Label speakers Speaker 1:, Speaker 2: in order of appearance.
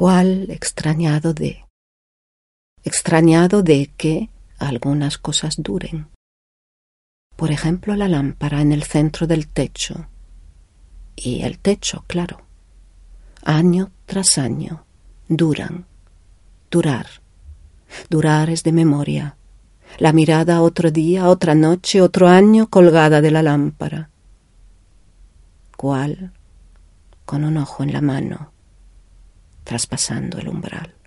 Speaker 1: cual extrañado de, extrañado de que algunas cosas duren. Por ejemplo, la lámpara en el centro del techo. Y el techo, claro. Año tras año. Duran. Durar. Durar es de memoria. La mirada otro día, otra noche, otro año colgada de la lámpara. ¿Cuál? Con un ojo en la mano, traspasando el umbral.